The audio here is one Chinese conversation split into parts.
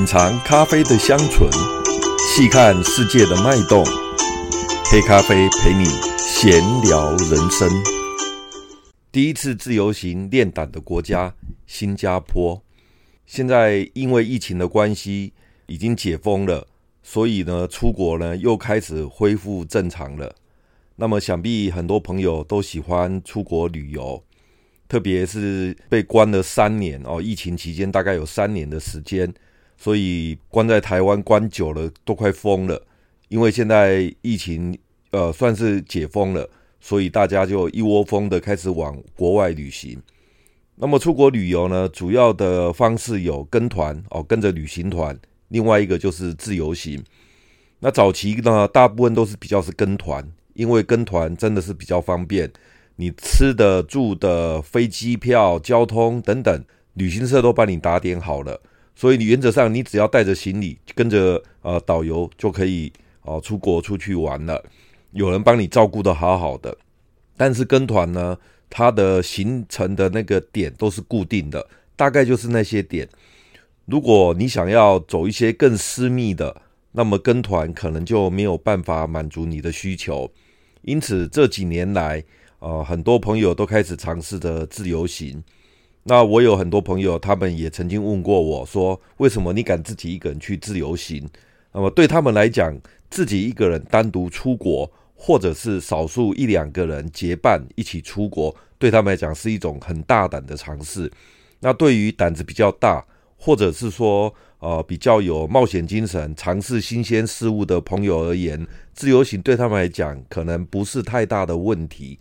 品尝咖啡的香醇，细看世界的脉动，黑咖啡陪你闲聊人生。第一次自由行练胆的国家新加坡，现在因为疫情的关系已经解封了，所以呢，出国呢又开始恢复正常了。那么想必很多朋友都喜欢出国旅游。特别是被关了三年哦，疫情期间大概有三年的时间，所以关在台湾关久了都快疯了。因为现在疫情呃算是解封了，所以大家就一窝蜂的开始往国外旅行。那么出国旅游呢，主要的方式有跟团哦，跟着旅行团；另外一个就是自由行。那早期呢，大部分都是比较是跟团，因为跟团真的是比较方便。你吃的、住的、飞机票、交通等等，旅行社都帮你打点好了，所以你原则上你只要带着行李，跟着呃导游就可以哦、呃、出国出去玩了，有人帮你照顾得好好的。但是跟团呢，它的行程的那个点都是固定的，大概就是那些点。如果你想要走一些更私密的，那么跟团可能就没有办法满足你的需求。因此这几年来，呃，很多朋友都开始尝试着自由行。那我有很多朋友，他们也曾经问过我说：“为什么你敢自己一个人去自由行？”那么对他们来讲，自己一个人单独出国，或者是少数一两个人结伴一起出国，对他们来讲是一种很大胆的尝试。那对于胆子比较大，或者是说呃比较有冒险精神、尝试新鲜事物的朋友而言，自由行对他们来讲可能不是太大的问题。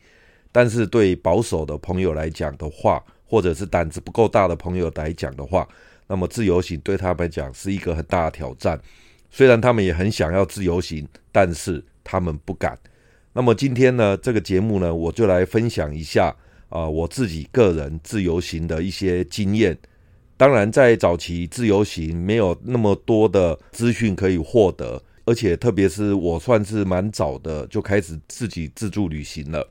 但是对保守的朋友来讲的话，或者是胆子不够大的朋友来讲的话，那么自由行对他们来讲是一个很大的挑战。虽然他们也很想要自由行，但是他们不敢。那么今天呢，这个节目呢，我就来分享一下啊、我自己个人自由行的一些经验。当然，在早期自由行没有那么多的资讯可以获得，而且特别是我算是蛮早的就开始自己自助旅行了。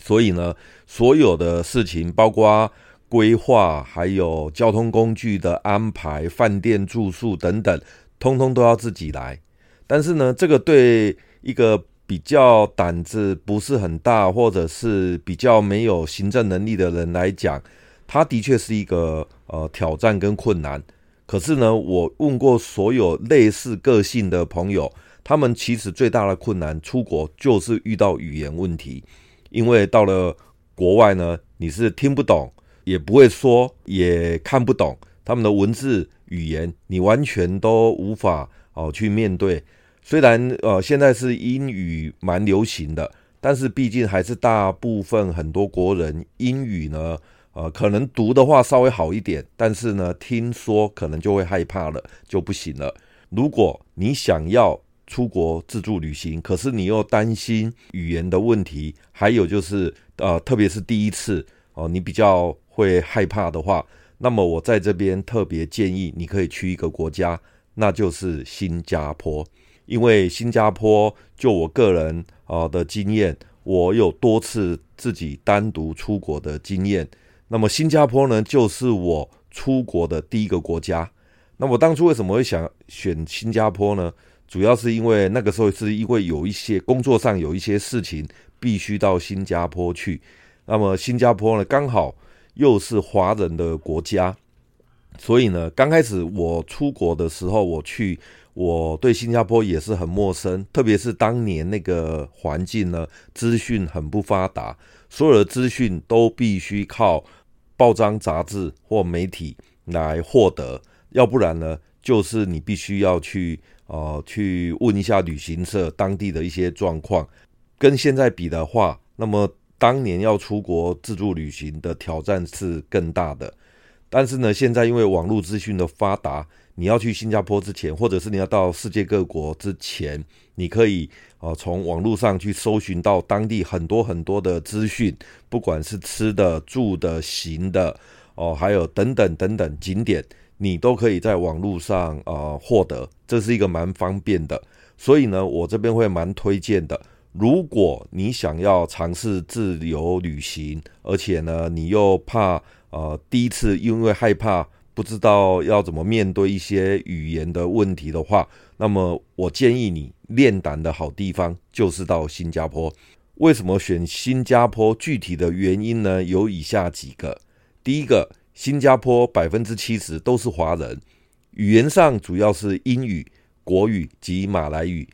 所以呢，所有的事情，包括规划，还有交通工具的安排、饭店住宿等等，通通都要自己来。但是呢，这个对一个比较胆子不是很大，或者是比较没有行政能力的人来讲，他的确是一个呃挑战跟困难。可是呢，我问过所有类似个性的朋友，他们其实最大的困难出国就是遇到语言问题。因为到了国外呢，你是听不懂，也不会说，也看不懂他们的文字语言，你完全都无法哦去面对。虽然呃现在是英语蛮流行的，但是毕竟还是大部分很多国人英语呢，呃可能读的话稍微好一点，但是呢听说可能就会害怕了，就不行了。如果你想要，出国自助旅行，可是你又担心语言的问题，还有就是呃，特别是第一次哦，你比较会害怕的话，那么我在这边特别建议你可以去一个国家，那就是新加坡。因为新加坡，就我个人啊的经验，我有多次自己单独出国的经验。那么新加坡呢，就是我出国的第一个国家。那我当初为什么会想选新加坡呢？主要是因为那个时候是因为有一些工作上有一些事情必须到新加坡去，那么新加坡呢刚好又是华人的国家，所以呢刚开始我出国的时候，我去我对新加坡也是很陌生，特别是当年那个环境呢，资讯很不发达，所有的资讯都必须靠报章杂志或媒体来获得，要不然呢就是你必须要去。呃，去问一下旅行社当地的一些状况，跟现在比的话，那么当年要出国自助旅行的挑战是更大的。但是呢，现在因为网络资讯的发达，你要去新加坡之前，或者是你要到世界各国之前，你可以呃从网络上去搜寻到当地很多很多的资讯，不管是吃的、住的、行的，哦、还有等等等等景点。你都可以在网络上呃获得，这是一个蛮方便的，所以呢，我这边会蛮推荐的。如果你想要尝试自由旅行，而且呢，你又怕呃第一次因为害怕不知道要怎么面对一些语言的问题的话，那么我建议你练胆的好地方就是到新加坡。为什么选新加坡？具体的原因呢，有以下几个。第一个，新加坡百分之七十都是华人，语言上主要是英语、国语及马来语，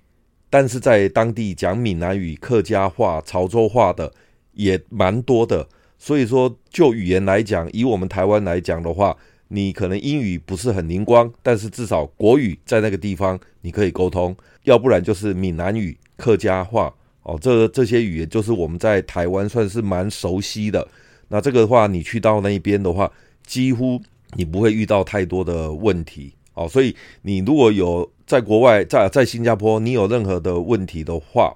但是在当地讲闽南语、客家话、潮州话的也蛮多的。所以说，就语言来讲，以我们台湾来讲的话，你可能英语不是很灵光，但是至少国语在那个地方你可以沟通，要不然就是闽南语、客家话。哦，这这些语言就是我们在台湾算是蛮熟悉的。那这个的话，你去到那边的话，几乎你不会遇到太多的问题。哦，所以你如果有在国外，在在新加坡，你有任何的问题的话，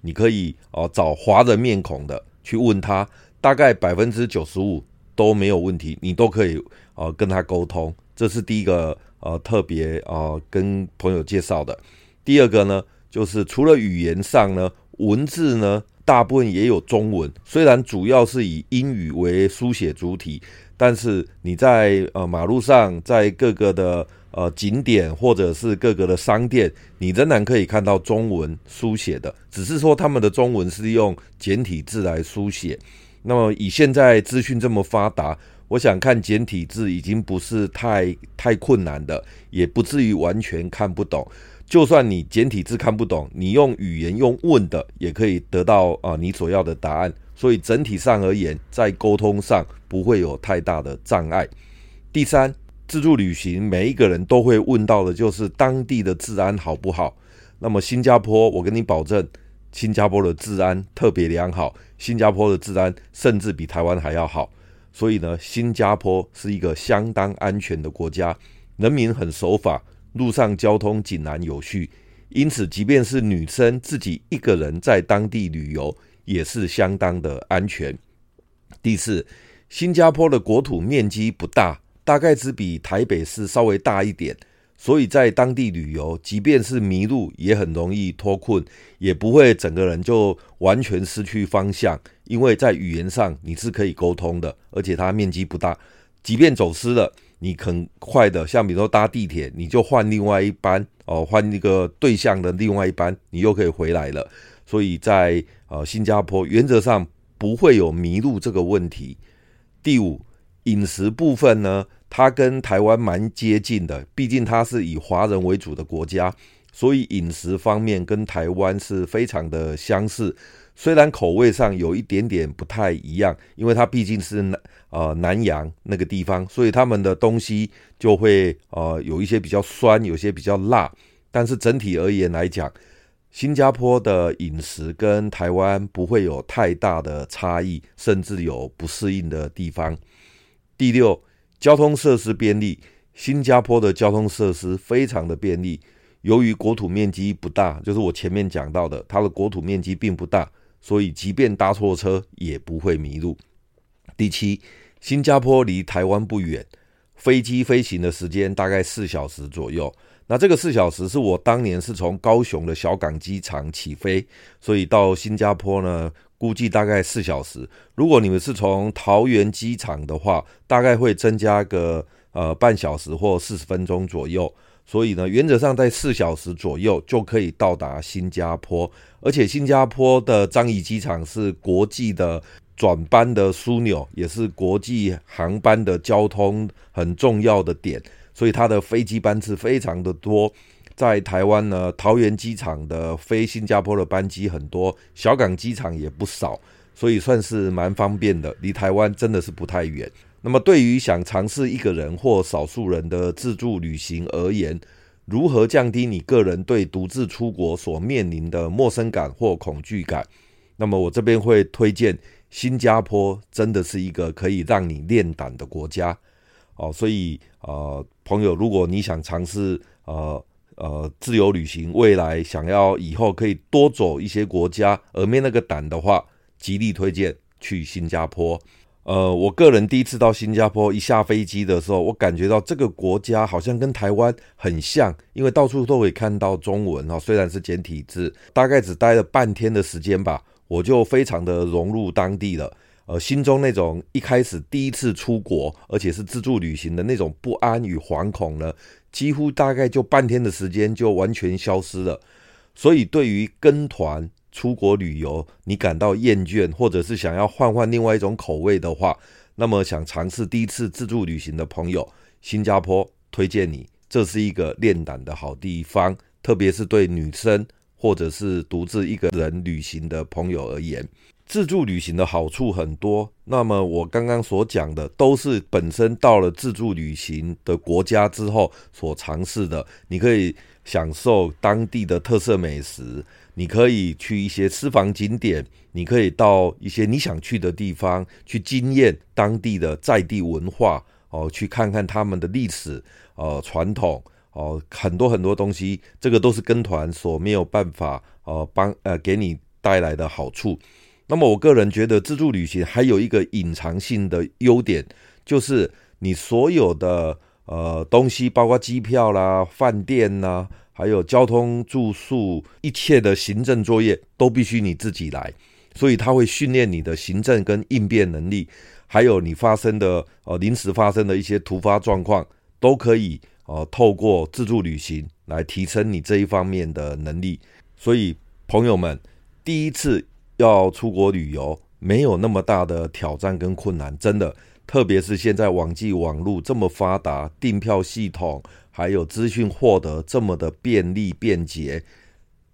你可以哦找华人面孔的去问他，大概百分之九十五都没有问题，你都可以哦跟他沟通。这是第一个呃特别呃跟朋友介绍的。第二个呢，就是除了语言上呢。文字呢，大部分也有中文，虽然主要是以英语为书写主体，但是你在呃马路上，在各个的呃景点或者是各个的商店，你仍然可以看到中文书写的，只是说他们的中文是用简体字来书写。那么以现在资讯这么发达，我想看简体字已经不是太太困难的，也不至于完全看不懂。就算你简体字看不懂，你用语言用问的也可以得到啊你所要的答案。所以整体上而言，在沟通上不会有太大的障碍。第三，自助旅行每一个人都会问到的就是当地的治安好不好？那么新加坡，我跟你保证，新加坡的治安特别良好，新加坡的治安甚至比台湾还要好。所以呢，新加坡是一个相当安全的国家，人民很守法。路上交通井然有序，因此即便是女生自己一个人在当地旅游，也是相当的安全。第四，新加坡的国土面积不大，大概只比台北市稍微大一点，所以在当地旅游，即便是迷路，也很容易脱困，也不会整个人就完全失去方向，因为在语言上你是可以沟通的，而且它面积不大，即便走失了。你很快的，像比如说搭地铁，你就换另外一班哦，换一个对向的另外一班，你又可以回来了。所以在呃新加坡，原则上不会有迷路这个问题。第五，饮食部分呢，它跟台湾蛮接近的，毕竟它是以华人为主的国家，所以饮食方面跟台湾是非常的相似。虽然口味上有一点点不太一样，因为它毕竟是南呃南洋那个地方，所以他们的东西就会呃有一些比较酸，有些比较辣。但是整体而言来讲，新加坡的饮食跟台湾不会有太大的差异，甚至有不适应的地方。第六，交通设施便利，新加坡的交通设施非常的便利。由于国土面积不大，就是我前面讲到的，它的国土面积并不大。所以，即便搭错车也不会迷路。第七，新加坡离台湾不远，飞机飞行的时间大概四小时左右。那这个四小时是我当年是从高雄的小港机场起飞，所以到新加坡呢，估计大概四小时。如果你们是从桃园机场的话，大概会增加个呃半小时或四十分钟左右。所以呢，原则上在四小时左右就可以到达新加坡，而且新加坡的樟宜机场是国际的转班的枢纽，也是国际航班的交通很重要的点，所以它的飞机班次非常的多。在台湾呢，桃园机场的飞新加坡的班机很多，小港机场也不少，所以算是蛮方便的，离台湾真的是不太远。那么，对于想尝试一个人或少数人的自助旅行而言，如何降低你个人对独自出国所面临的陌生感或恐惧感？那么，我这边会推荐新加坡，真的是一个可以让你练胆的国家哦。所以，呃，朋友，如果你想尝试呃呃自由旅行，未来想要以后可以多走一些国家而没那个胆的话，极力推荐去新加坡。呃，我个人第一次到新加坡，一下飞机的时候，我感觉到这个国家好像跟台湾很像，因为到处都可以看到中文哈，虽然是简体字，大概只待了半天的时间吧，我就非常的融入当地了。呃，心中那种一开始第一次出国，而且是自助旅行的那种不安与惶恐呢，几乎大概就半天的时间就完全消失了。所以，对于跟团出国旅游，你感到厌倦，或者是想要换换另外一种口味的话，那么想尝试第一次自助旅行的朋友，新加坡推荐你，这是一个练胆的好地方，特别是对女生或者是独自一个人旅行的朋友而言。自助旅行的好处很多，那么我刚刚所讲的都是本身到了自助旅行的国家之后所尝试的。你可以享受当地的特色美食，你可以去一些私房景点，你可以到一些你想去的地方去经验当地的在地文化哦，去看看他们的历史呃传统哦，很多很多东西，这个都是跟团所没有办法呃帮呃给你带来的好处。那么，我个人觉得自助旅行还有一个隐藏性的优点，就是你所有的呃东西，包括机票啦、饭店呐，还有交通、住宿，一切的行政作业都必须你自己来。所以，它会训练你的行政跟应变能力，还有你发生的呃临时发生的一些突发状况，都可以呃透过自助旅行来提升你这一方面的能力。所以，朋友们，第一次。要出国旅游没有那么大的挑战跟困难，真的，特别是现在网际网路这么发达，订票系统还有资讯获得这么的便利便捷，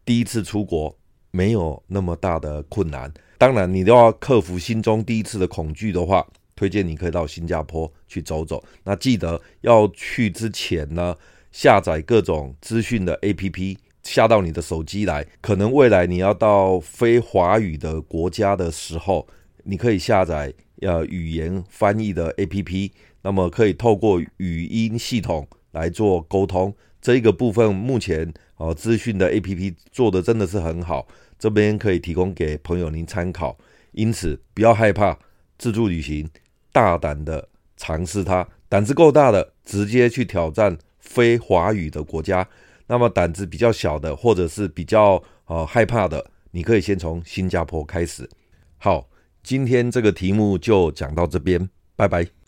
第一次出国没有那么大的困难。当然，你都要克服心中第一次的恐惧的话，推荐你可以到新加坡去走走。那记得要去之前呢，下载各种资讯的 APP。下到你的手机来，可能未来你要到非华语的国家的时候，你可以下载呃语言翻译的 APP，那么可以透过语音系统来做沟通。这一个部分目前哦资讯的 APP 做的真的是很好，这边可以提供给朋友您参考。因此不要害怕自助旅行，大胆的尝试它，胆子够大的直接去挑战非华语的国家。那么胆子比较小的，或者是比较呃害怕的，你可以先从新加坡开始。好，今天这个题目就讲到这边，拜拜。